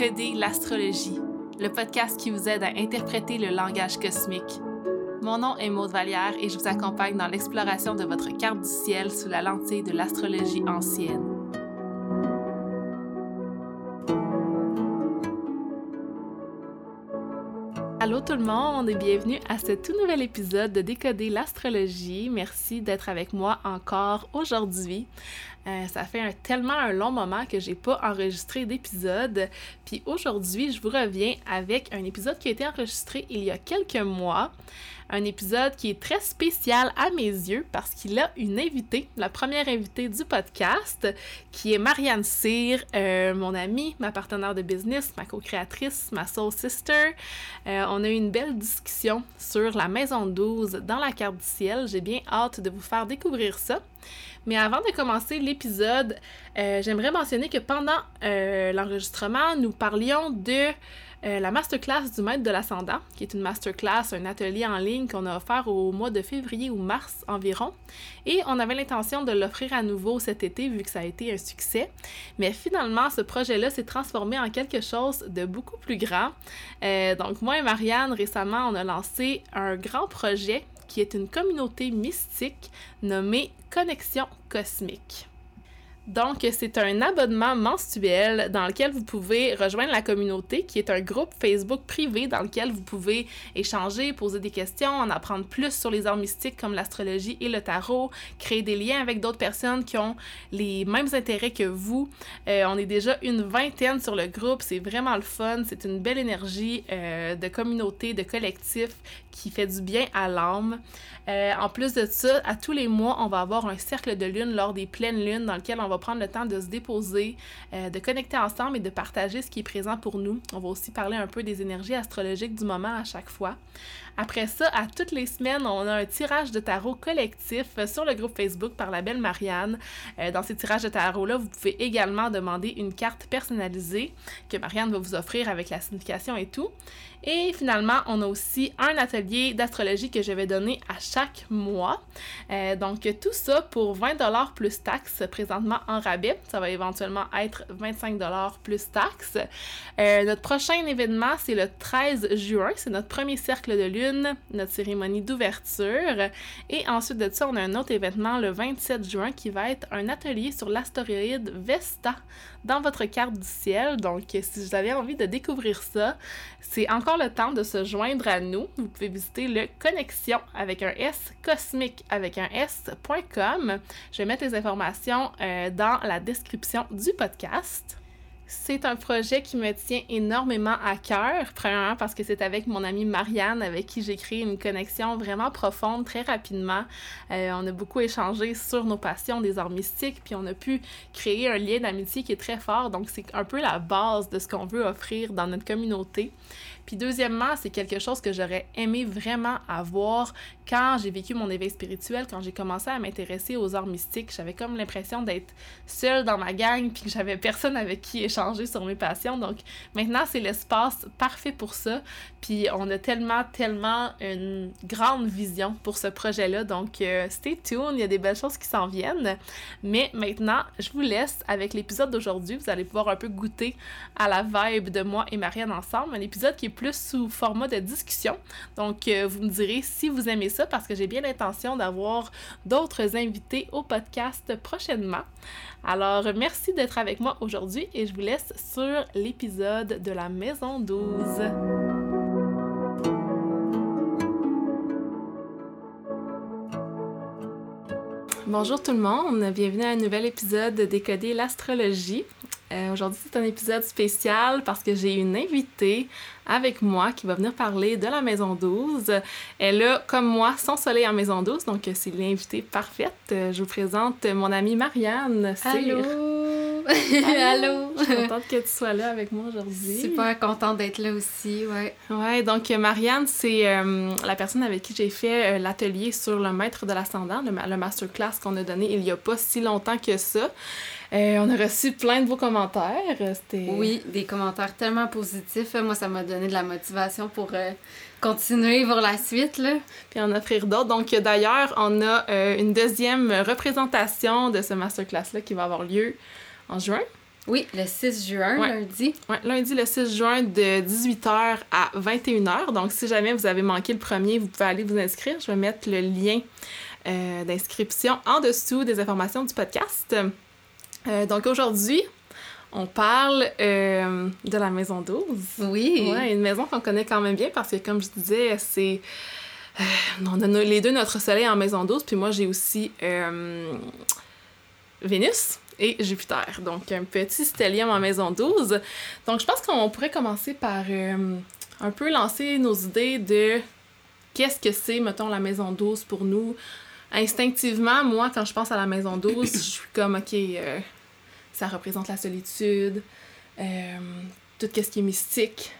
Décoder l'astrologie, le podcast qui vous aide à interpréter le langage cosmique. Mon nom est Maude Vallière et je vous accompagne dans l'exploration de votre carte du ciel sous la lentille de l'astrologie ancienne. Allô tout le monde et bienvenue à ce tout nouvel épisode de Décoder l'astrologie. Merci d'être avec moi encore aujourd'hui. Euh, ça fait un, tellement un long moment que j'ai pas enregistré d'épisode. Puis aujourd'hui, je vous reviens avec un épisode qui a été enregistré il y a quelques mois un épisode qui est très spécial à mes yeux parce qu'il a une invitée, la première invitée du podcast, qui est Marianne Cyr, euh, mon amie, ma partenaire de business, ma co-créatrice, ma soul sister. Euh, on a eu une belle discussion sur la maison 12 dans la carte du ciel. J'ai bien hâte de vous faire découvrir ça. Mais avant de commencer l'épisode, euh, j'aimerais mentionner que pendant l'enregistrement, nous parlions de euh, la masterclass du maître de l'ascendant, qui est une masterclass, un atelier en ligne qu'on a offert au mois de février ou mars environ. Et on avait l'intention de l'offrir à nouveau cet été vu que ça a été un succès. Mais finalement, ce projet-là s'est transformé en quelque chose de beaucoup plus grand. Euh, donc moi et Marianne, récemment, on a lancé un grand projet qui est une communauté mystique nommée Connexion Cosmique. Donc, c'est un abonnement mensuel dans lequel vous pouvez rejoindre la communauté, qui est un groupe Facebook privé dans lequel vous pouvez échanger, poser des questions, en apprendre plus sur les arts mystiques comme l'astrologie et le tarot, créer des liens avec d'autres personnes qui ont les mêmes intérêts que vous. Euh, on est déjà une vingtaine sur le groupe, c'est vraiment le fun, c'est une belle énergie euh, de communauté, de collectif qui fait du bien à l'âme. Euh, en plus de ça, à tous les mois, on va avoir un cercle de lune lors des pleines lunes dans lequel on va prendre le temps de se déposer, euh, de connecter ensemble et de partager ce qui est présent pour nous. On va aussi parler un peu des énergies astrologiques du moment à chaque fois. Après ça, à toutes les semaines, on a un tirage de tarot collectif sur le groupe Facebook par la belle Marianne. Euh, dans ces tirages de tarot-là, vous pouvez également demander une carte personnalisée que Marianne va vous offrir avec la signification et tout. Et finalement, on a aussi un atelier d'astrologie que je vais donner à chaque mois. Euh, donc, tout ça pour 20$ plus taxes présentement en rabais. Ça va éventuellement être 25$ plus taxes. Euh, notre prochain événement, c'est le 13 juin. C'est notre premier cercle de lune, notre cérémonie d'ouverture. Et ensuite de ça, on a un autre événement le 27 juin qui va être un atelier sur l'astéroïde Vesta dans votre carte du ciel. Donc, si vous avez envie de découvrir ça, c'est encore le temps de se joindre à nous. Vous pouvez visiter le connexion avec un S, cosmique avec un S.com. Je vais mettre les informations euh, dans la description du podcast. C'est un projet qui me tient énormément à cœur, premièrement parce que c'est avec mon amie Marianne avec qui j'ai créé une connexion vraiment profonde très rapidement. Euh, on a beaucoup échangé sur nos passions des arts mystiques, puis on a pu créer un lien d'amitié qui est très fort. Donc c'est un peu la base de ce qu'on veut offrir dans notre communauté. Puis deuxièmement, c'est quelque chose que j'aurais aimé vraiment avoir quand j'ai vécu mon éveil spirituel, quand j'ai commencé à m'intéresser aux arts mystiques. J'avais comme l'impression d'être seule dans ma gang, puis que j'avais personne avec qui échanger sur mes passions. Donc maintenant, c'est l'espace parfait pour ça. Puis on a tellement, tellement une grande vision pour ce projet-là. Donc euh, stay tuned, il y a des belles choses qui s'en viennent. Mais maintenant, je vous laisse avec l'épisode d'aujourd'hui. Vous allez pouvoir un peu goûter à la vibe de moi et Marianne ensemble. Un épisode qui plus sous format de discussion. Donc, euh, vous me direz si vous aimez ça parce que j'ai bien l'intention d'avoir d'autres invités au podcast prochainement. Alors, merci d'être avec moi aujourd'hui et je vous laisse sur l'épisode de la Maison 12. Bonjour tout le monde, bienvenue à un nouvel épisode de Décoder l'astrologie. Euh, aujourd'hui, c'est un épisode spécial parce que j'ai une invitée avec moi qui va venir parler de la Maison 12. Elle a, comme moi, son soleil en Maison 12, donc c'est l'invitée parfaite. Euh, je vous présente mon amie Marianne. Allô! Allô! Je suis contente que tu sois là avec moi aujourd'hui. Super contente d'être là aussi, ouais. Ouais, donc Marianne, c'est euh, la personne avec qui j'ai fait l'atelier sur le maître de l'ascendant, le, le masterclass qu'on a donné il y a pas si longtemps que ça. Euh, on a reçu plein de beaux commentaires. Oui, des commentaires tellement positifs. Moi, ça m'a donné de la motivation pour euh, continuer pour la suite. Là. Puis en offrir d'autres. Donc, d'ailleurs, on a euh, une deuxième représentation de ce masterclass-là qui va avoir lieu en juin. Oui, le 6 juin, lundi. Oui, lundi le 6 juin de 18h à 21h. Donc, si jamais vous avez manqué le premier, vous pouvez aller vous inscrire. Je vais mettre le lien euh, d'inscription en dessous des informations du podcast. Euh, donc, aujourd'hui, on parle euh, de la maison 12. Oui. Ouais, une maison qu'on connaît quand même bien parce que, comme je disais, c'est. on a les deux notre soleil en maison 12, puis moi, j'ai aussi Vénus et Jupiter. Donc, un petit stellium en maison 12. Donc, je pense qu'on pourrait commencer par euh, un peu lancer nos idées de qu'est-ce que c'est, mettons, la maison 12 pour nous. Instinctivement, moi, quand je pense à la maison 12, je suis comme, OK, euh, ça représente la solitude, euh, tout ce qui est mystique.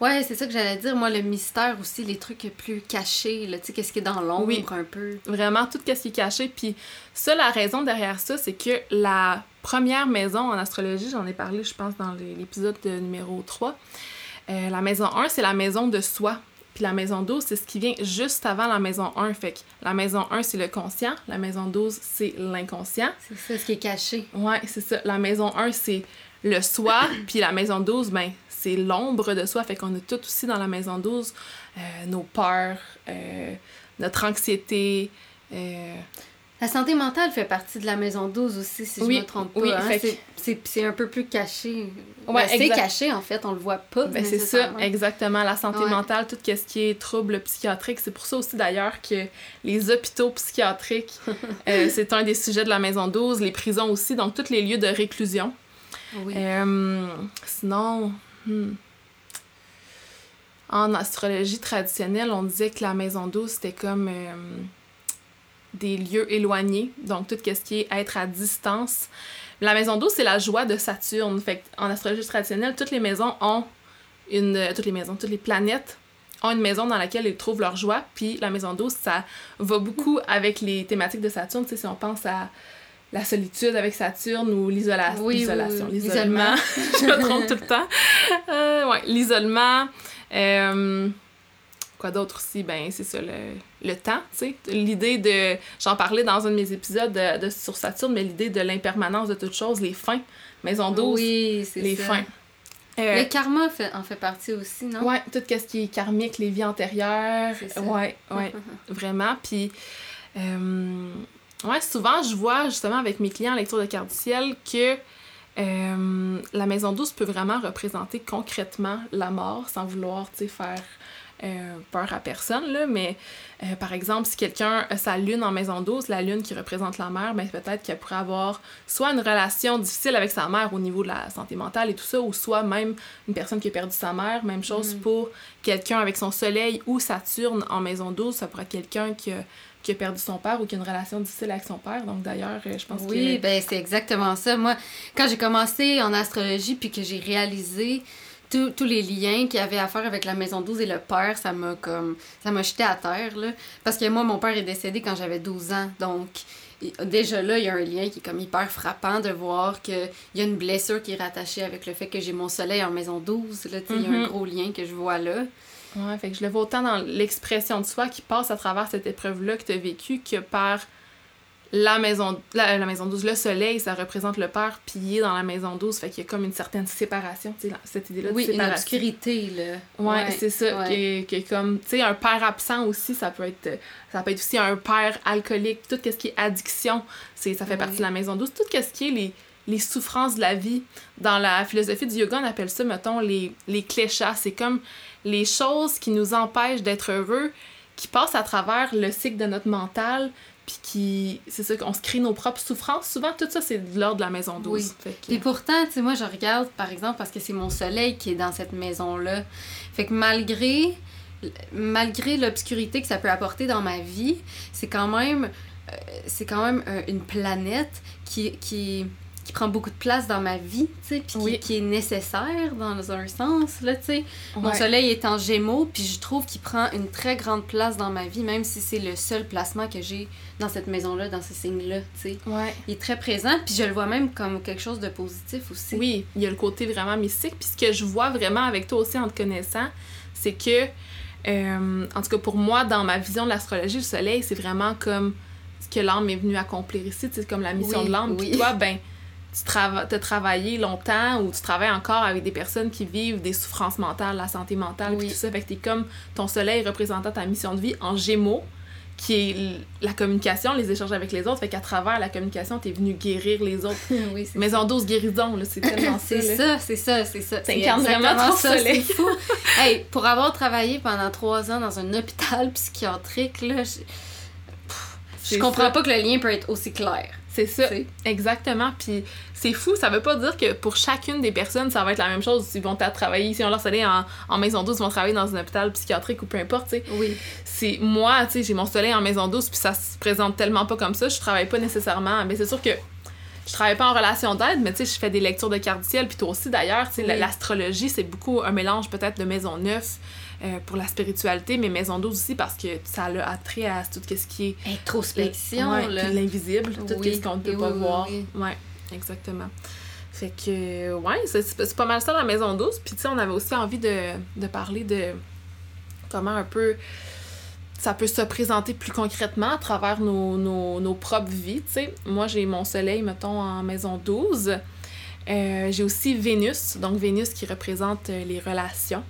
Ouais, c'est ça que j'allais dire. Moi, le mystère aussi, les trucs plus cachés, tu sais, qu'est-ce qui est dans l'ombre oui, un peu. Vraiment, tout ce qui est caché. Puis ça, la raison derrière ça, c'est que la première maison en astrologie, j'en ai parlé, je pense, dans l'épisode numéro 3. Euh, la maison 1, c'est la maison de soi. Puis la maison 12, c'est ce qui vient juste avant la maison 1. Fait que la maison 1, c'est le conscient. La maison 12, c'est l'inconscient. C'est ça, ce qui est caché. Ouais, c'est ça. La maison 1, c'est le soi. puis la maison 12, ben, c'est l'ombre de soi. Fait qu'on a tout aussi dans la maison 12 euh, nos peurs, euh, notre anxiété. Euh, la santé mentale fait partie de la maison 12 aussi, si je ne me trompe pas. Oui, hein. C'est un peu plus caché. Ouais, ben, c'est caché, en fait, on le voit pas. Ben, c'est ça, exactement. La santé mentale, tout ce qui est troubles psychiatriques. C'est pour ça aussi, d'ailleurs, que les hôpitaux psychiatriques, c'est un des sujets de la maison 12, les prisons aussi, donc tous les lieux de réclusion. Oui. sinon, Hmm. En astrologie traditionnelle, on disait que la maison 12, c'était comme euh, des lieux éloignés, donc tout ce qui est être à distance. La maison 12, c'est la joie de Saturne. Fait en astrologie traditionnelle, toutes les maisons ont une. Euh, toutes les maisons, toutes les planètes ont une maison dans laquelle ils trouvent leur joie. Puis la maison 12, ça va beaucoup avec les thématiques de Saturne. Si on pense à la solitude avec Saturne ou l'isolation. Oui, l'isolation. l'isolement. je me trompe tout le temps. Euh, ouais, l'isolement. Euh, quoi d'autre aussi? Ben, c'est ça, le, le temps, tu sais. L'idée de. J'en parlais dans un de mes épisodes de, sur Saturne, mais l'idée de l'impermanence de toutes choses, les fins. Maison 12. Oui, Les fins. Euh, le karma fait, en fait partie aussi, non? Ouais, tout ce qui est karmique, les vies antérieures. Ça. Ouais, ouais, vraiment. Puis, euh, Ouais, souvent, je vois justement avec mes clients en lecture de carte du ciel que euh, la maison douce peut vraiment représenter concrètement la mort sans vouloir faire euh, peur à personne. Là, mais euh, par exemple, si quelqu'un a sa lune en maison douce, la lune qui représente la mère, ben, peut-être qu'elle pourrait avoir soit une relation difficile avec sa mère au niveau de la santé mentale et tout ça, ou soit même une personne qui a perdu sa mère. Même chose mm. pour quelqu'un avec son soleil ou Saturne en maison douce, ça pourrait être quelqu'un qui a qui a perdu son père ou qui a une relation difficile avec son père. Donc d'ailleurs, euh, je pense que... Oui, ben c'est exactement ça. Moi, quand j'ai commencé en astrologie puis que j'ai réalisé tous les liens qu'il y avait à faire avec la maison 12 et le père, ça m'a comme ça m'a jeté à terre là parce que moi mon père est décédé quand j'avais 12 ans. Donc déjà là, il y a un lien qui est comme hyper frappant de voir qu'il y a une blessure qui est rattachée avec le fait que j'ai mon soleil en maison 12 là, il y a un mm-hmm. gros lien que je vois là. Ouais, fait que je le vois autant dans l'expression de soi qui passe à travers cette épreuve-là que tu as vécue que par la maison, la, maison 12, le soleil, ça représente le père pillé dans la maison 12. Fait qu'il y a comme une certaine séparation, tu sais, cette idée-là de oui, séparation. une obscurité, là. Ouais, c'est ça. Qui, est, comme, tu sais, un père absent aussi, ça peut être ça peut être aussi un père alcoolique. Tout ce qui est addiction, c'est ça fait partie de la maison 12. Tout ce qui est les, les souffrances de la vie. Dans la philosophie du yoga, on appelle ça, mettons, les, les cléchas. C'est comme les choses qui nous empêchent d'être heureux, qui passent à travers le cycle de notre mental, puis qui. C'est ça qu'on se crée nos propres souffrances. Souvent, tout ça, c'est de l'ordre de la maison douce. Oui. Et pourtant, tu sais, moi, je regarde, par exemple, parce que c'est mon soleil qui est dans cette maison-là. Fait que malgré. Malgré l'obscurité que ça peut apporter dans ma vie, c'est quand même. Euh, c'est quand même euh, une planète qui, qui, qui prend beaucoup de place dans ma vie, tu sais, puis qui, est nécessaire dans un sens, là, tu sais. Mon soleil est en gémeaux, puis je trouve qu'il prend une très grande place dans ma vie, même si c'est le seul placement que j'ai dans cette maison-là, dans ce signe-là, tu sais. Ouais. Il est très présent, puis je le vois même comme quelque chose de positif aussi. Oui, il y a le côté vraiment mystique, puis ce que je vois vraiment avec toi aussi en te connaissant, c'est que, euh, en tout cas pour moi, dans ma vision de l'astrologie, le soleil, c'est vraiment comme ce que l'âme est venue accomplir ici, c'est comme la mission de l'âme, puis toi, ben tu trava as travaillé longtemps ou tu travailles encore avec des personnes qui vivent des souffrances mentales, la santé mentale, puis tout ça. Fait que t'es comme ton soleil représentant ta mission de vie en gémeaux, qui est la communication, les échanges avec les autres. Fait qu'à travers la communication, t'es venu guérir les autres. oui, c'est Maison 12 guérison, là, c'est tellement ça. C'est ça, c'est ça, c'est ça. C'est T'incarnes vraiment ton ça, soleil. c'est fou. hey, pour avoir travaillé pendant trois ans dans un hôpital psychiatrique, là, je, Pff, je C'est comprends ça. pas que le lien peut être aussi clair. C'est ça, exactement. Puis c'est fou, ça veut pas dire que pour chacune des personnes, ça va être la même chose. Ils vont travailler, si on leur soleil en, en maison douce, ils vont travailler dans un hôpital psychiatrique ou peu importe, tu sais. Oui. c'est moi, tu sais, j'ai mon soleil en maison douce, puis ça se présente tellement pas comme ça, je travaille pas nécessairement. Mais c'est sûr que je travaille pas en relation d'aide, mais tu sais, je fais des lectures de cartes du ciel, puis toi aussi d'ailleurs, tu sais, Oui. l'astrologie, c'est beaucoup un mélange peut-être de maison neuf euh, pour la spiritualité, mais maison douce aussi parce que ça a attrait à tout ce qui est Introspection, Ouais, là. puis l'invisible, tout Oui, ce qu'on ne peut pas oui, voir. oui. Ouais, exactement. Fait que, ouais, c'est pas mal ça la maison douce. Puis, tu sais, on avait aussi envie de, de parler de comment un peu ça peut se présenter plus concrètement à travers nos, nos, nos propres vies, tu sais. Moi, j'ai mon soleil, mettons, en maison 12. Euh, j'ai aussi Vénus, donc Vénus qui représente euh, les relations.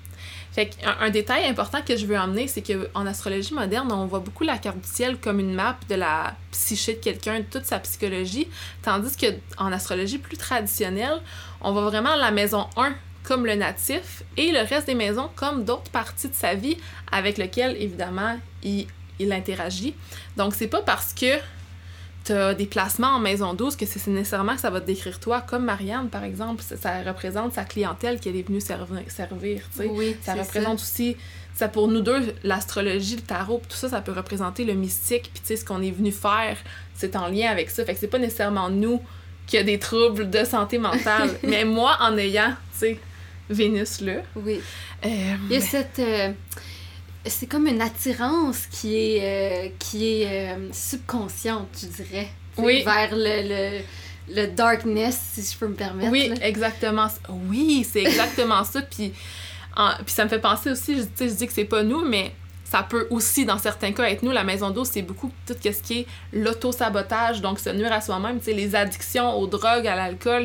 Fait un détail important que je veux emmener, c'est qu'en astrologie moderne, on voit beaucoup la carte du ciel comme une map de la psyché de quelqu'un, de toute sa psychologie, tandis que en astrologie plus traditionnelle, on voit vraiment la maison 1 comme le natif et le reste des maisons comme d'autres parties de sa vie avec lesquelles, évidemment, il, il interagit. Donc, c'est pas parce que t'as des placements en maison 12 que c'est nécessairement que ça va te décrire toi, comme Marianne, par exemple, ça, ça représente sa clientèle qu'elle est venue servir, servir tu sais. Oui, Ça représente aussi, ça pour nous deux, l'astrologie, le tarot, tout ça, ça peut représenter le mystique, puis tu sais, ce qu'on est venu faire, c'est en lien avec ça. Fait que c'est pas nécessairement nous qui a des troubles de santé mentale, mais moi, en ayant, tu sais, Vénus là, Oui. euh, Il y a cette. euh, c'est comme une attirance qui est, euh, qui est euh, subconsciente, je dirais. Oui. Vers le, le, le darkness, si je peux me permettre. Oui, là. exactement. Oui, c'est exactement ça. Puis, en- puis ça me fait penser aussi, je, je dis que c'est pas nous, mais ça peut aussi, dans certains cas, être nous. La maison d'eau, c'est beaucoup tout ce qui est l'auto-sabotage, donc se nuire à soi-même. Les addictions aux drogues, à l'alcool,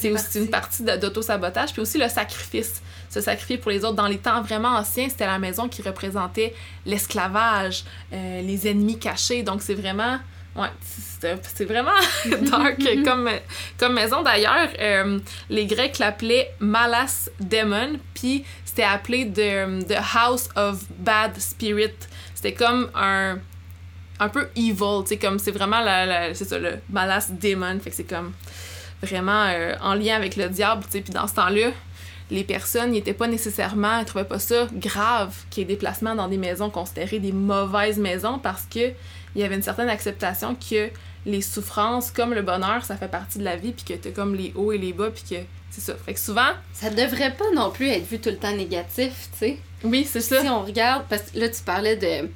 c'est aussi une partie d'auto-sabotage. Puis aussi le sacrifice. Se sacrifier pour les autres. Dans les temps vraiment anciens, c'était la maison qui représentait l'esclavage, euh, les ennemis cachés. Donc c'est vraiment... Ouais, c'est c'est vraiment dark comme, comme maison. D'ailleurs, euh, les Grecs l'appelaient Malas Demon, puis c'était appelé the, the House of Bad Spirit. C'était comme un un peu evil, tu sais, comme c'est vraiment la, la- c'est ça, le Malas Demon, fait que c'est comme vraiment euh, en lien avec le diable, tu sais, puis dans ce temps-là, les personnes n'étaient pas nécessairement, elles trouvaient pas ça grave qu'il y ait des placements dans des maisons considérées des mauvaises maisons parce que il y avait une certaine acceptation que les souffrances, comme le bonheur, ça fait partie de la vie, puis que t'as comme les hauts et les bas, puis que c'est ça. Fait que souvent, Ça devrait pas non plus être vu tout le temps négatif, tu sais. oui, c'est ça. Si on regarde, parce que là, tu parlais de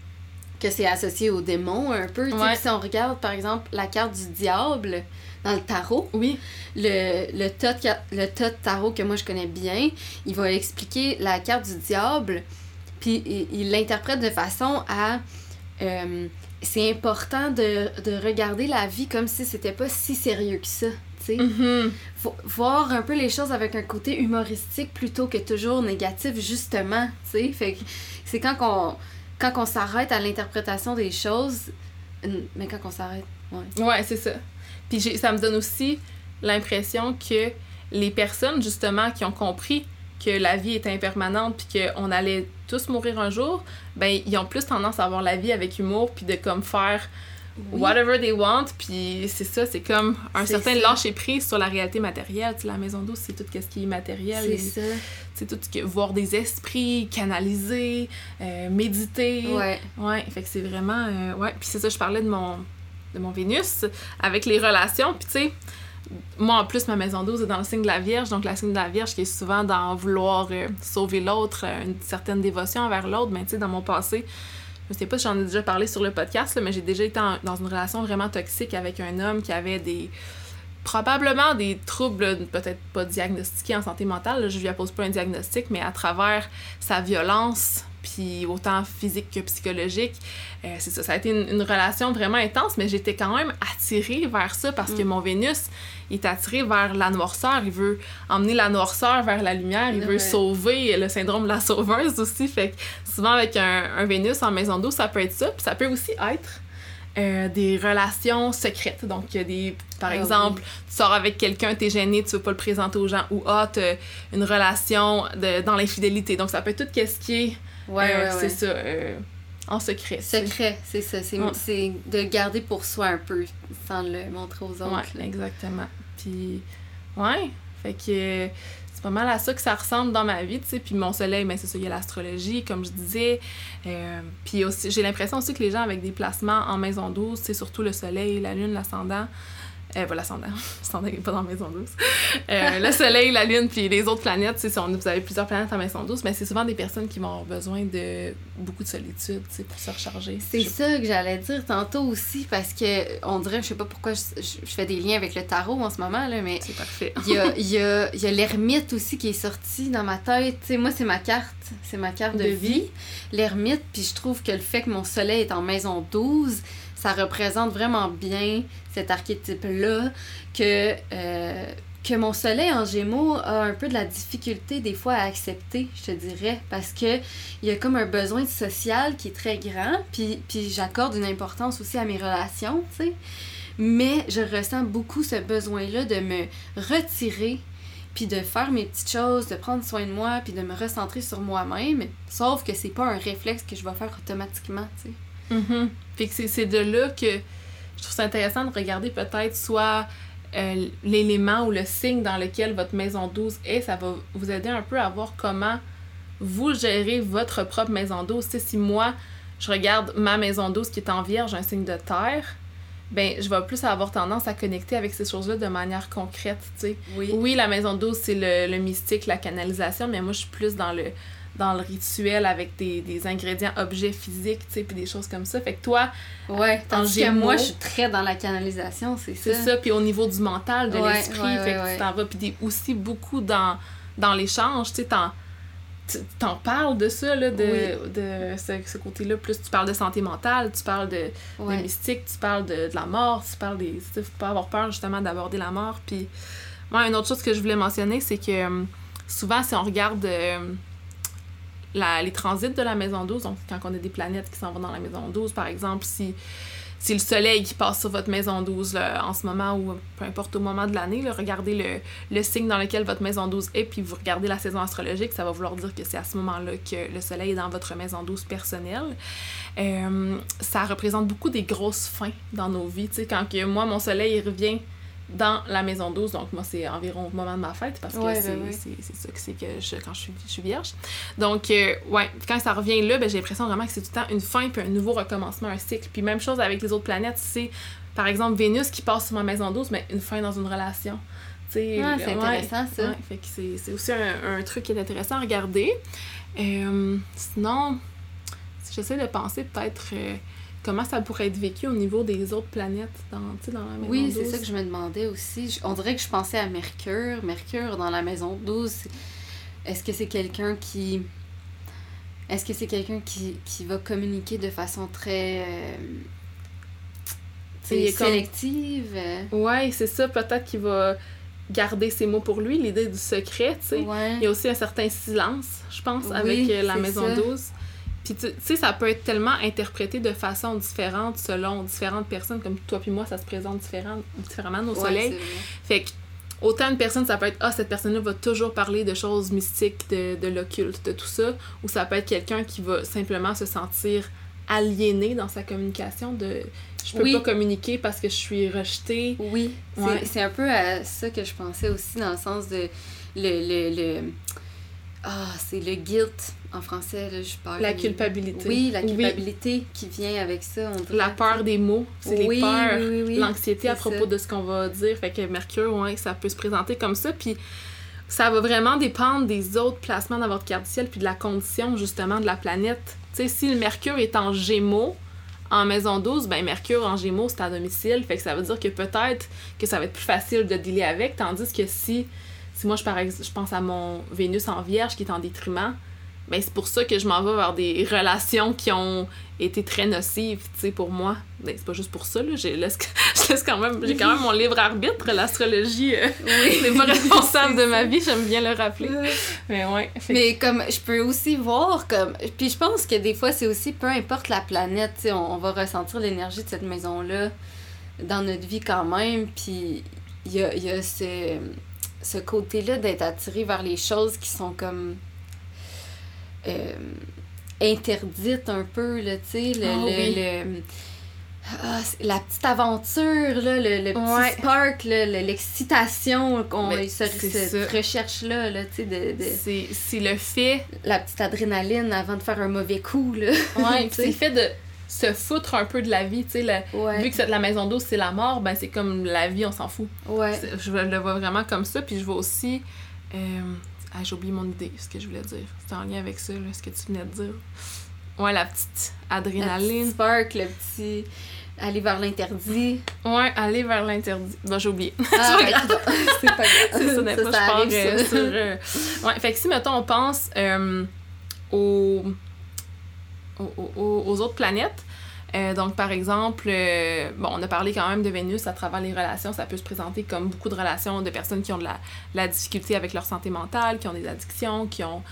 que c'est associé aux démons un peu. tu sais. Ouais. Puis Si on regarde, par exemple, la carte du diable dans le tarot, Oui, le, le, le tarot que moi je connais bien, il va expliquer la carte du diable, puis il- l'interprète de façon à... euh, c'est important de, de regarder la vie comme si c'était pas si sérieux que ça, tu. Mhm. Faut voir un peu les choses avec un côté humoristique plutôt que toujours négatif, justement. Fait c'est quand qu'on quand on s'arrête à l'interprétation des choses, mais quand on s'arrête, ouais. Ouais, c'est ça. Puis ça me donne aussi l'impression que les personnes, justement, qui ont compris que la vie est impermanente puis qu'on allait tous mourir un jour, ben, ils ont plus tendance à voir la vie avec humour puis de comme faire Oui. whatever they want. Puis c'est ça, c'est comme un certain ça. lâcher-prise sur la réalité matérielle. Tu sais, la maison douce, c'est tout ce qui est matériel. C'est ça. C'est tout ce que voir des esprits, canaliser, euh, méditer. Ouais. Ouais, fait que c'est vraiment. euh, ouais, puis c'est ça, je parlais de mon, de mon Vénus avec les relations. Puis tu sais, moi en plus, ma maison 12 est dans le signe de la Vierge, donc la signe de la Vierge qui est souvent dans vouloir euh, sauver l'autre, euh, une certaine dévotion envers l'autre. Mais tu sais, dans mon passé, je sais pas si j'en ai déjà parlé sur le podcast, là, mais j'ai déjà été dans une relation vraiment toxique avec un homme qui avait des probablement des troubles, peut-être pas diagnostiqués en santé mentale, je lui appose pas un diagnostic, mais à travers sa violence, puis autant physique que psychologique, euh, c'est ça, ça a été une, relation vraiment intense, mais j'étais quand même attirée vers ça parce que mm. mon Vénus est attiré vers la noirceur, il veut emmener la noirceur vers la lumière, il veut sauver le syndrome de la sauveuse aussi, fait que souvent avec un, un Vénus en maison d'eau, ça peut être ça, puis ça peut aussi être euh, des relations secrètes. Donc, des, par ah exemple, tu sors avec quelqu'un, t'es gêné, tu veux pas le présenter aux gens, ou ah, t'as une relation de, dans l'infidélité. Donc, ça peut être tout ce qui est. Ouais, euh, c'est ça. Euh, en secret. Secret, c'est ça. C'est de le garder pour soi un peu, sans le montrer aux autres. Ouais, exactement. Puis, ouais. Fait que c'est pas mal à ça que ça ressemble dans ma vie, tu sais. Puis mon soleil, mais ben, c'est ça, il y a l'astrologie, comme je disais. Euh, puis aussi, j'ai l'impression aussi que les gens avec des placements en maison douce, c'est surtout le soleil, la lune, l'ascendant, euh, l'ascendant. L'ascendant n'est pas dans maison douce. Euh, le soleil, la lune, puis les autres planètes, si on, vous avez plusieurs planètes en maison douce, mais c'est souvent des personnes qui vont avoir besoin de beaucoup de solitude pour se recharger. C'est ça que j'allais dire tantôt aussi, parce que on dirait, je sais pas pourquoi je, je, fais des liens avec le tarot en ce moment, là, mais. C'est parfait. Il y a, y a, y a l'ermite aussi qui est sorti dans ma tête. sais moi, c'est ma carte. C'est ma carte de, vie. vie. L'ermite, puis je trouve que le fait que mon soleil est en maison 12, ça représente vraiment bien cet archétype-là que, euh, que mon soleil en gémeaux a un peu de la difficulté des fois à accepter, je te dirais, parce que il y a comme un besoin social qui est très grand, puis, puis j'accorde une importance aussi à mes relations, tu sais. Mais je ressens beaucoup ce besoin-là de me retirer puis de faire mes petites choses, de prendre soin de moi, puis de me recentrer sur moi-même. Sauf que c'est pas un réflexe que je vais faire automatiquement, tu sais. Mm Fait que c'est de là que je trouve ça intéressant de regarder peut-être soit euh, l'élément ou le signe dans lequel votre maison 12 est. Ça va vous aider un peu à voir comment vous gérez votre propre maison 12. si moi, je regarde ma maison 12 qui est en vierge, un signe de terre, ben je vais plus avoir tendance à connecter avec ces choses-là de manière concrète, Oui. oui, la maison 12, c'est le, le mystique, la canalisation, mais moi, je suis plus dans le dans le rituel avec des, des ingrédients objets physiques, tu sais, puis des choses comme ça. Fait que toi, ouais, tandis que moi, je suis très dans la canalisation, c'est ça. C'est ça, puis au niveau du mental, de l'esprit, fait que tu t'en vas, puis aussi beaucoup dans, dans l'échange, tu sais, t'en t'en parles de ça, là, de, de ce, ce côté-là. Plus tu parles de santé mentale, tu parles de, mystique, tu parles de, de, la mort, tu parles des... Tu faut pas avoir peur, justement, d'aborder la mort. Puis, moi, une autre chose que je voulais mentionner, c'est que euh, souvent, si on regarde... Euh, les transits de la maison 12, donc quand on a des planètes qui s'en vont dans la maison 12, par exemple, si, si le soleil qui passe sur votre maison 12 en ce moment ou peu importe au moment de l'année, regardez le, signe dans lequel votre maison 12 est, puis vous regardez la saison astrologique, ça va vouloir dire que c'est à ce moment-là que le soleil est dans votre maison 12 personnelle. Euh, ça représente beaucoup des grosses fins dans nos vies. Quand que moi, mon soleil revient dans la maison 12. Donc, moi, c'est environ au moment de ma fête parce que c'est ça que c'est que je, quand je suis, je suis vierge. Donc, euh, ouais, quand ça revient là, ben, j'ai l'impression vraiment que c'est tout le temps une fin puis un nouveau recommencement, un cycle. Puis, même chose avec les autres planètes, c'est par exemple Vénus qui passe sur ma maison 12, mais une fin dans une relation. c'est intéressant ça. fait que c'est aussi un, un, truc qui est intéressant à regarder. Euh, sinon, si j'essaie de penser peut-être. Euh, comment ça pourrait être vécu au niveau des autres planètes dans, dans la maison Oui, c'est ça que je me demandais aussi. On dirait que je pensais à Mercure. Mercure dans la maison 12, est-ce que c'est quelqu'un qui... Est-ce que c'est quelqu'un qui, qui, va communiquer de façon très... Euh, sélective? Ouais, c'est ça. Peut-être qu'il va garder ses mots pour lui, l'idée du secret, tu sais. Il y a aussi un certain silence, je pense, avec euh, la maison 12. Puis tu sais, ça peut être tellement interprété de façon différente selon différentes personnes, comme toi puis moi, ça se présente différent, différemment au soleil. Fait que autant une personne, ça peut être Ah, cette personne-là va toujours parler de choses mystiques, de, de l'occulte, de tout ça, ou ça peut être quelqu'un qui va simplement se sentir aliéné dans sa communication, de je peux pas communiquer parce que je suis rejetée. Oui, c'est un peu à ça que je pensais aussi, dans le sens de le, le, le ah, c'est le guilt en français, là, je parle. La culpabilité. Oui, la culpabilité qui vient avec ça. la peur des mots, c'est les peurs, l'anxiété à propos de ce qu'on va dire. Fait que Mercure, ouais, ça peut se présenter comme ça. Puis ça va vraiment dépendre des autres placements dans votre carte du ciel, puis de la condition, justement, de la planète. Tu sais, si le Mercure est en Gémeaux, En maison 12, ben Mercure en Gémeaux, c'est à domicile, fait que ça veut dire que peut-être que ça va être plus facile de dealer avec, tandis que si, si moi je, par ex- je pense à mon Vénus en Vierge qui est en détriment, ben c'est pour ça que je m'en vais vers des relations qui ont été très nocives, tu sais, pour moi. Ben c'est pas juste pour ça, là, je laisse, je laisse quand même, j'ai quand même mon libre arbitre, l'astrologie euh, n'est pas responsable de ma vie, j'aime bien le rappeler. Mais ouais. fait Mais comme je peux aussi voir comme puis je pense que des fois c'est aussi peu importe la planète, tu sais, on, on va ressentir l'énergie de cette maison là dans notre vie quand même puis il y a, il y a ce, ce côté là d'être attiré vers les choses qui sont comme euh, interdites un peu là, tu sais, le, Ah le- oui. le- ah, la petite aventure, là, le, le petit Ouais. spark, l'excitation qu'on cette recherche-là, là, tu sais, de, de- c'est c'est le fait la petite adrénaline avant de faire un mauvais coup, là. Ouais, c'est le fait de se foutre un peu de la vie, tu sais. Ouais. Vu que c'est- la maison d'eau, c'est la mort, ben c'est comme la vie, on s'en fout. Ouais. Je le vois vraiment comme ça, puis je vois aussi... euh, Ah, j'ai oublié mon idée, ce que je voulais dire. C'était en lien avec ça, là, ce que tu venais de dire. Ouais, la petite adrénaline. spark, le petit aller vers l'interdit. Ouais, aller vers l'interdit. Bon, j'ai oublié. Ah, C'est pas grave. c'est pas grave. C'est ça, je ça pars arrive, euh, ça. sur... euh, Ouais, fait que si, mettons, on pense euh, aux... aux, autres planètes, euh, donc, par exemple, euh, on a parlé quand même de Vénus à travers les relations. Ça peut se présenter comme beaucoup de relations de personnes qui ont de la, la difficulté avec leur santé mentale, qui ont des addictions, qui ont...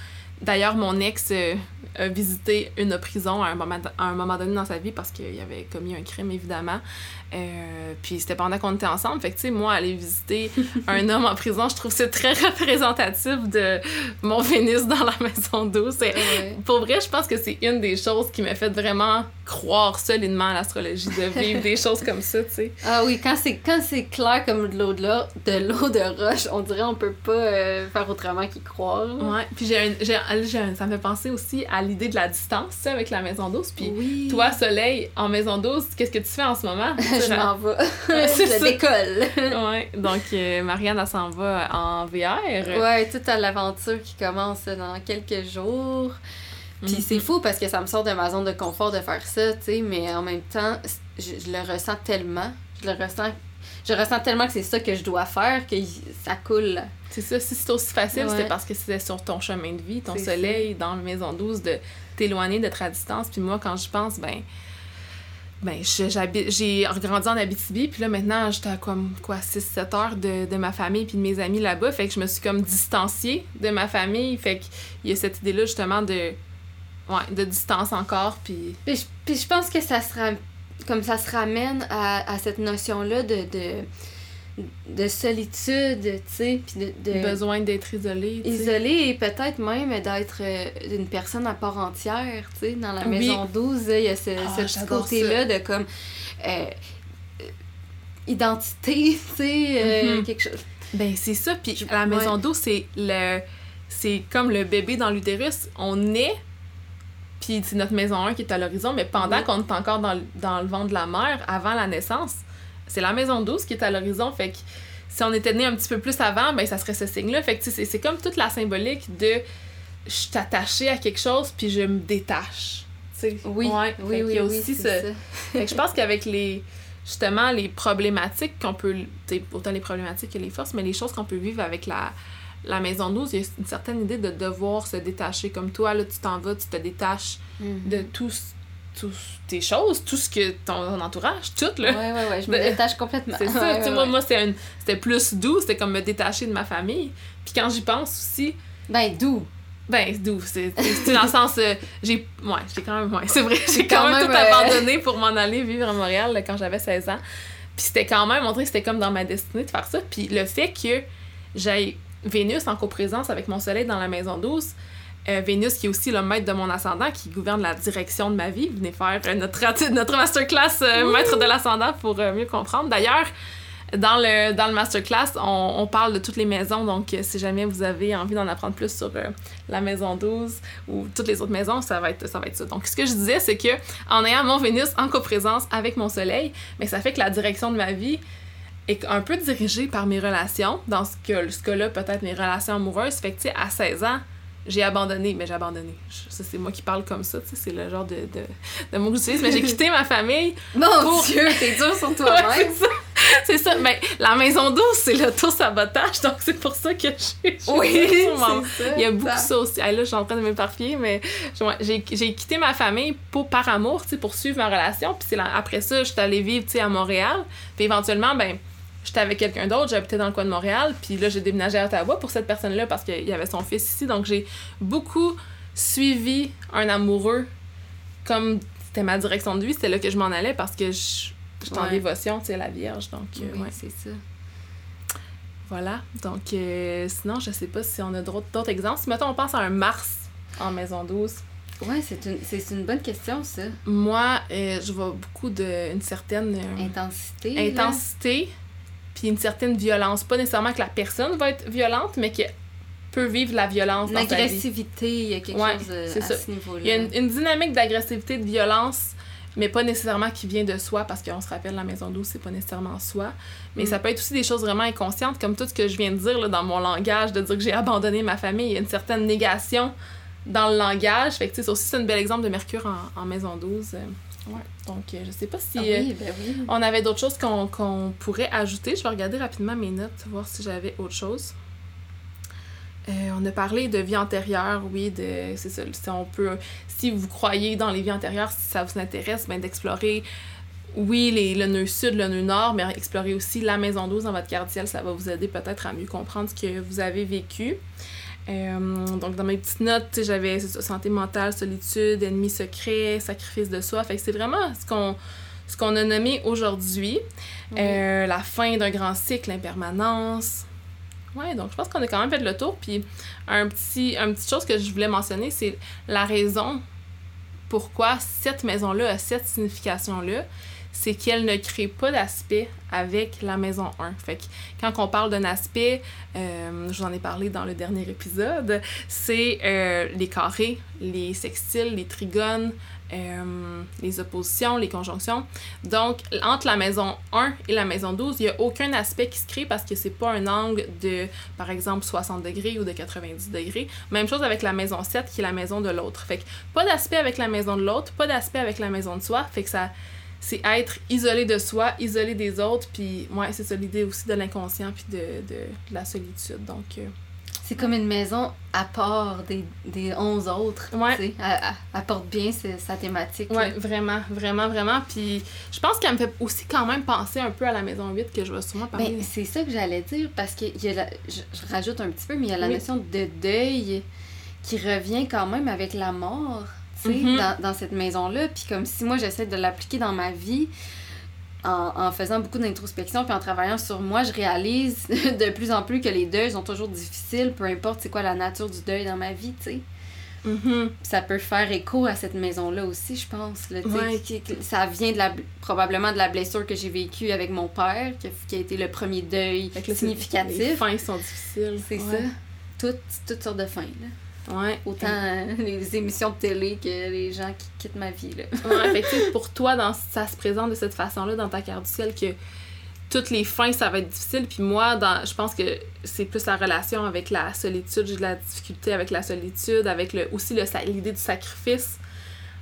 D'ailleurs, mon ex euh, a visité une prison à un moment, à un moment donné dans sa vie parce qu'il avait commis un crime, évidemment. Euh, puis c'était pendant qu'on était ensemble. Fait que, tu sais, moi, aller visiter un homme en prison, je trouve que c'est très représentatif de mon Vénus dans la maison douce. Ouais. Pour vrai, je pense que c'est une des choses qui m'a fait vraiment croire solidement à l'astrologie, de vivre des choses comme ça, tu sais. Ah oui, quand c'est quand c'est clair comme de l'eau de, l'or- de l'eau de roche, on dirait on peut pas euh, faire autrement qu'y croire. là. Ouais. Puis j'ai un, j'ai, ça me fait penser aussi à l'idée de la distance, avec la maison douce. Puis oui. toi, Soleil, en maison douce, qu'est-ce que tu fais en ce moment? je m'en vais. c'est je décolle. ouais. Donc, euh, Marianne, elle s'en va en VR. Ouais, toute l'aventure qui commence dans quelques jours. Puis Mhm. c'est fou parce que ça me sort de ma zone de confort de faire ça, tu sais, mais en même temps, je, je le ressens tellement. Je le ressens. Je ressens tellement que c'est ça que je dois faire que ça coule. C'est ça, si c'est aussi facile, Ouais. c'était parce que c'était sur ton chemin de vie, ton soleil, dans la maison douce, de t'éloigner d'être à distance. Puis moi, quand je pense, ben, ben j'ai grandi en Abitibi, puis là, maintenant, j'étais à comme, quoi, 6-7 heures de, de ma famille puis de mes amis là-bas. Fait que je me suis comme distanciée de ma famille. Fait qu'il y a cette idée-là, justement, de, ouais, de distance encore, puis... Puis je, puis je pense que ça sera comme ça se ramène à, à cette notion-là de, de, de solitude, tu sais, puis de, de besoin d'être isolé, tu sais. isolé et peut-être même d'être euh, une personne à part entière, tu sais, dans la Oui. maison 12, il y a ce, Ah, ce côté-là de comme euh, identité, tu sais, euh, Mhm. quelque chose. Ben, c'est ça. Puis la maison ouais. d'eau, c'est le. C'est comme le bébé dans l'utérus. On naît, puis c'est notre maison 1 qui est à l'horizon, mais pendant Oui. qu'on est encore dans, le- dans le ventre de la mère, avant la naissance, c'est la maison 12 qui est à l'horizon. Fait que si on était né un petit peu plus avant, ben ça serait ce signe-là. Fait que c'est comme toute la symbolique de je suis attachée à quelque chose, puis je me détache. Oui, Ouais. oui, Fait oui, qu'il y a oui, aussi ce, ça. fait que je pense qu'avec les justement les problématiques qu'on peut autant les problématiques que les forces mais les choses qu'on peut vivre avec la la maison 12, il y a une certaine idée de devoir se détacher comme toi là tu t'en vas, tu te détaches Mhm. de tous tous tes choses, tout ce que ton entourage, tout là. Ouais, ouais, ouais, je me détache complètement. C'est ça, Ouais, tu sais ouais, moi ouais. moi c'était une- c'était plus doux, c'était comme me détacher de ma famille. Puis quand j'y pense aussi, Ben, d'où? ben, doux. C'est c'est dans le sens. euh, j'ai. Ouais, j'ai quand même. Ouais, c'est vrai. J'ai quand, Quand même, tout euh, abandonné pour m'en aller vivre à Montréal là, quand j'avais 16 ans. Puis c'était quand même. On dirait que c'était comme dans ma destinée de faire ça. Puis le fait que j'ai Vénus en coprésence avec mon soleil dans la maison douce. euh, Vénus, qui est aussi le maître de mon ascendant, qui gouverne la direction de ma vie. Venez faire euh, notre, notre masterclass euh, maître de l'ascendant pour mieux comprendre. D'ailleurs, dans le, dans le masterclass, on, on parle de toutes les maisons, donc si jamais vous avez envie d'en apprendre plus sur la maison 12 ou toutes les autres maisons, ça va être ça. Va être ça. Donc ce que je disais, c'est que en ayant mon Vénus en coprésence avec mon Soleil, mais ça fait que la direction de ma vie est un peu dirigée par mes relations, dans ce, que, ce cas-là, peut-être mes relations amoureuses. Fait que, tu sais, à 16 ans, j'ai abandonné, mais j'ai abandonné. Je- Ça, c'est moi qui parle comme ça, tu sais, c'est le genre de, de, de mot que j'utilise, mais j'ai quitté ma famille. Mon Pour- Dieu, t'es dur sur toi-même. c'est ça. C'est ça. Mais la maison douce, c'est l'auto-sabotage, donc c'est pour ça que j'ai oui, mon- ça. Il y a beaucoup ça aussi. Hey, là, je suis en train de m'éparpiller, mais je- j'ai quitté ma famille pour, par amour, tu sais, pour suivre ma relation. Puis après ça, j'étais allée vivre, tu sais, à Montréal. Puis éventuellement, ben, j'étais avec quelqu'un d'autre, j'habitais dans le coin de Montréal. Puis là, j'ai déménagé à Ottawa pour cette personne-là parce qu'il y avait son fils ici. Donc j'ai beaucoup suivi un amoureux comme c'était ma direction de vie. C'était là que je m'en allais parce que je- j'étais en dévotion, tu sais, la Vierge. Donc, euh, Oui, ouais. c'est ça. Voilà. Donc, euh, sinon, je sais pas si on a d'autres d'autres exemples. Si, mettons, on pense à un Mars en maison douce. Ouais, c'est une, c'est une bonne question, ça. Moi, euh, je vois beaucoup d'une certaine Intensité. là. Puis une certaine violence. Pas nécessairement que la personne va être violente, mais qu'elle peut vivre la violence dans sa vie. agressivité, il y a quelque Ouais, chose euh, c'est à ça. ce niveau-là. Il y a une, une dynamique d'agressivité, de violence, mais pas nécessairement qui vient de soi, parce qu'on se rappelle, la maison douce, c'est pas nécessairement soi. Mais Mm. ça peut être aussi des choses vraiment inconscientes, comme tout ce que je viens de dire là, dans mon langage, de dire que j'ai abandonné ma famille. Il y a une certaine négation dans le langage. Fait que, tu sais, ça aussi, c'est un bel exemple de Mercure en, en maison 12. Ouais. Donc, euh, je sais pas si Ah euh, oui, ben oui. on avait d'autres choses qu'on pourrait ajouter. Je vais regarder rapidement mes notes, voir si j'avais autre chose. Euh, on a parlé de vie antérieure, oui, de c'est ça. Si on peut, si vous croyez dans les vies antérieures, si ça vous intéresse, ben d'explorer, oui, les, le nœud sud, le nœud nord, mais explorer aussi la maison 12 dans votre carte ciel, ça va vous aider peut-être à mieux comprendre ce que vous avez vécu. Euh, donc dans mes petites notes, j'avais santé mentale, solitude, ennemi secret, sacrifice de soi. Fait que c'est vraiment ce qu'on ce qu'on a nommé aujourd'hui. Oui. Euh, la fin d'un grand cycle, l'impermanence. Ouais, donc je pense qu'on a quand même fait le tour. Puis un petit, une petite chose que je voulais mentionner, c'est la raison pourquoi cette maison-là a cette signification-là, c'est qu'elle ne crée pas d'aspect avec la maison 1. Fait que quand on parle d'un aspect, euh, je vous en ai parlé dans le dernier épisode, c'est euh, les carrés, les sextiles, les trigones, euh, les oppositions, les conjonctions. Donc, entre la maison 1 et la maison 12, il n'y a aucun aspect qui se crée parce que c'est pas un angle de, par exemple, 60 degrés ou de 90 degrés. Même chose avec la maison 7 qui est la maison de l'autre. Fait que pas d'aspect avec la maison de l'autre, pas d'aspect avec la maison de soi. Fait que ça, c'est être isolé de soi, isolé des autres. Puis, ouais, c'est ça l'idée aussi de l'inconscient puis de, de, de la solitude. Donc, euh, C'est comme une maison à part des, des 11 autres. Ouais. tu sais. Elle, porte bien sa thématique. Là. vraiment, vraiment, vraiment. Puis je pense qu'elle me fait aussi quand même penser un peu à la maison 8 que je vais sûrement parler. Ben, c'est ça que j'allais dire parce que y a la- je, je rajoute un petit peu, mais il y a la Oui. notion de deuil qui revient quand même avec la mort, tu sais, Mhm. dans, dans cette maison-là. Puis comme si moi j'essaie de l'appliquer dans ma vie en, en faisant beaucoup d'introspection puis en travaillant sur moi, je réalise de plus en plus que les deuils sont toujours difficiles, peu importe c'est quoi la nature du deuil dans ma vie, tu sais. Mhm. ça peut faire écho à cette maison-là aussi, je pense. Là, tu sais, Ouais. qui- qui- ça vient de la, probablement de la blessure que j'ai vécue avec mon père, qui a, qui a été le premier deuil significatif. Les fins sont difficiles. C'est Ouais. ça. Toutes, toutes sortes de fins. Là. Ouais. Autant euh, les émissions de télé que les gens qui quittent ma vie. Là. Ouais, fait pour toi, dans, ça se présente de cette façon-là dans ta carte du ciel que toutes les fins, ça va être difficile. Puis moi, dans, je pense que c'est plus la relation avec la solitude. J'ai de la difficulté avec la solitude, avec le, aussi le, l'idée du sacrifice.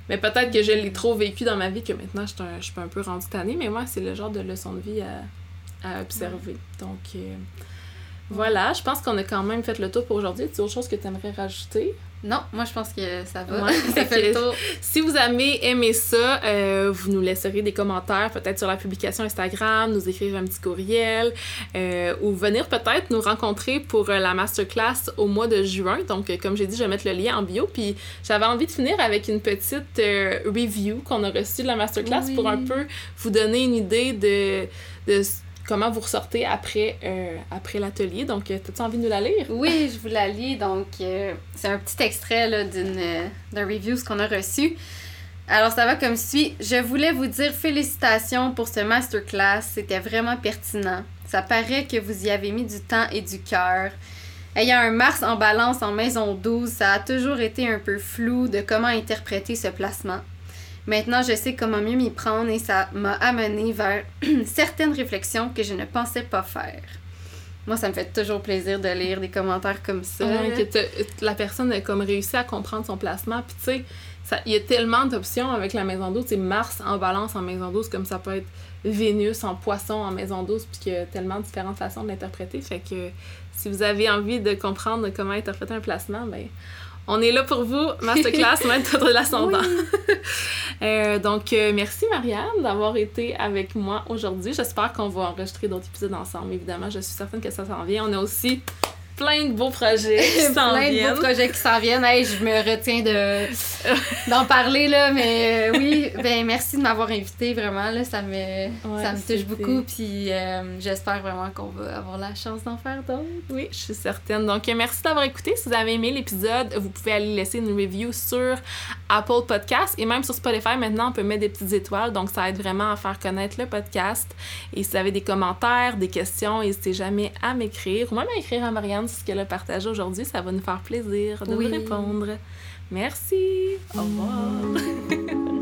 Mais peut-être que je l'ai trop vécu dans ma vie que maintenant, je suis un, je suis un peu rendue tannée. Mais moi, c'est le genre de leçon de vie à, à observer. Donc, euh, voilà. Je pense qu'on a quand même fait le tour pour aujourd'hui. Est-ce autre chose que tu aimerais rajouter? Non, moi je pense que ça va. Ouais, ça fait le tour. Si vous avez aimé ça, euh, vous nous laisserez des commentaires, peut-être sur la publication Instagram, nous écrire un petit courriel, euh, ou venir peut-être nous rencontrer pour euh, la masterclass au mois de juin. Donc, comme j'ai dit, je vais mettre le lien en bio. Puis, j'avais envie de finir avec une petite euh, review qu'on a reçue de la masterclass Oui. pour un peu vous donner une idée de, de comment vous ressortez après, euh, après l'atelier. Donc, euh, as-tu envie de nous la lire? Oui, je vous la lis. Donc, euh, c'est un petit extrait là, d'une, d'un review qu'on a reçu. Alors, ça va comme suit. Je voulais vous dire félicitations pour ce masterclass. C'était vraiment pertinent. Ça paraît que vous y avez mis du temps et du cœur. Ayant un Mars en balance en maison 12, ça a toujours été un peu flou de comment interpréter ce placement. Maintenant, je sais comment mieux m'y prendre et ça m'a amené vers certaines réflexions que je ne pensais pas faire. Moi, ça me fait toujours plaisir de lire des commentaires comme ça. Ouais, que la personne a comme réussi à comprendre son placement. Puis tu sais, il y a tellement d'options avec la maison 12. C'est Mars en balance en maison 12, comme ça peut être Vénus en poisson en maison 12, puis qu'il y a tellement différentes façons de l'interpréter. Fait que si vous avez envie de comprendre comment interpréter un placement, ben on est là pour vous. Masterclass, maître de l'ascendant. Euh, donc, euh, merci Marianne d'avoir été avec moi aujourd'hui. J'espère qu'on va enregistrer d'autres épisodes ensemble. Évidemment, je suis certaine que ça s'en vient. On a aussi plein de beaux projets qui s'en Plein de viennent. beaux projets qui s'en viennent. Hey, je me retiens de d'en parler là, mais euh, oui, ben merci de m'avoir invité vraiment là, ça me ça me touche beaucoup puis euh, j'espère vraiment qu'on va avoir la chance d'en faire d'autres. Oui, je suis certaine. Donc, euh, merci d'avoir écouté. Si vous avez aimé l'épisode, vous pouvez aller laisser une review sur Apple Podcast et même sur Spotify. Maintenant, on peut mettre des petites étoiles. Donc, ça aide vraiment à faire connaître le podcast. Et si vous avez des commentaires, des questions, n'hésitez jamais à m'écrire ou même à écrire à Marianne sur ce qu'elle a partagé aujourd'hui. Ça va nous faire plaisir de Oui. vous répondre. Merci. Au revoir.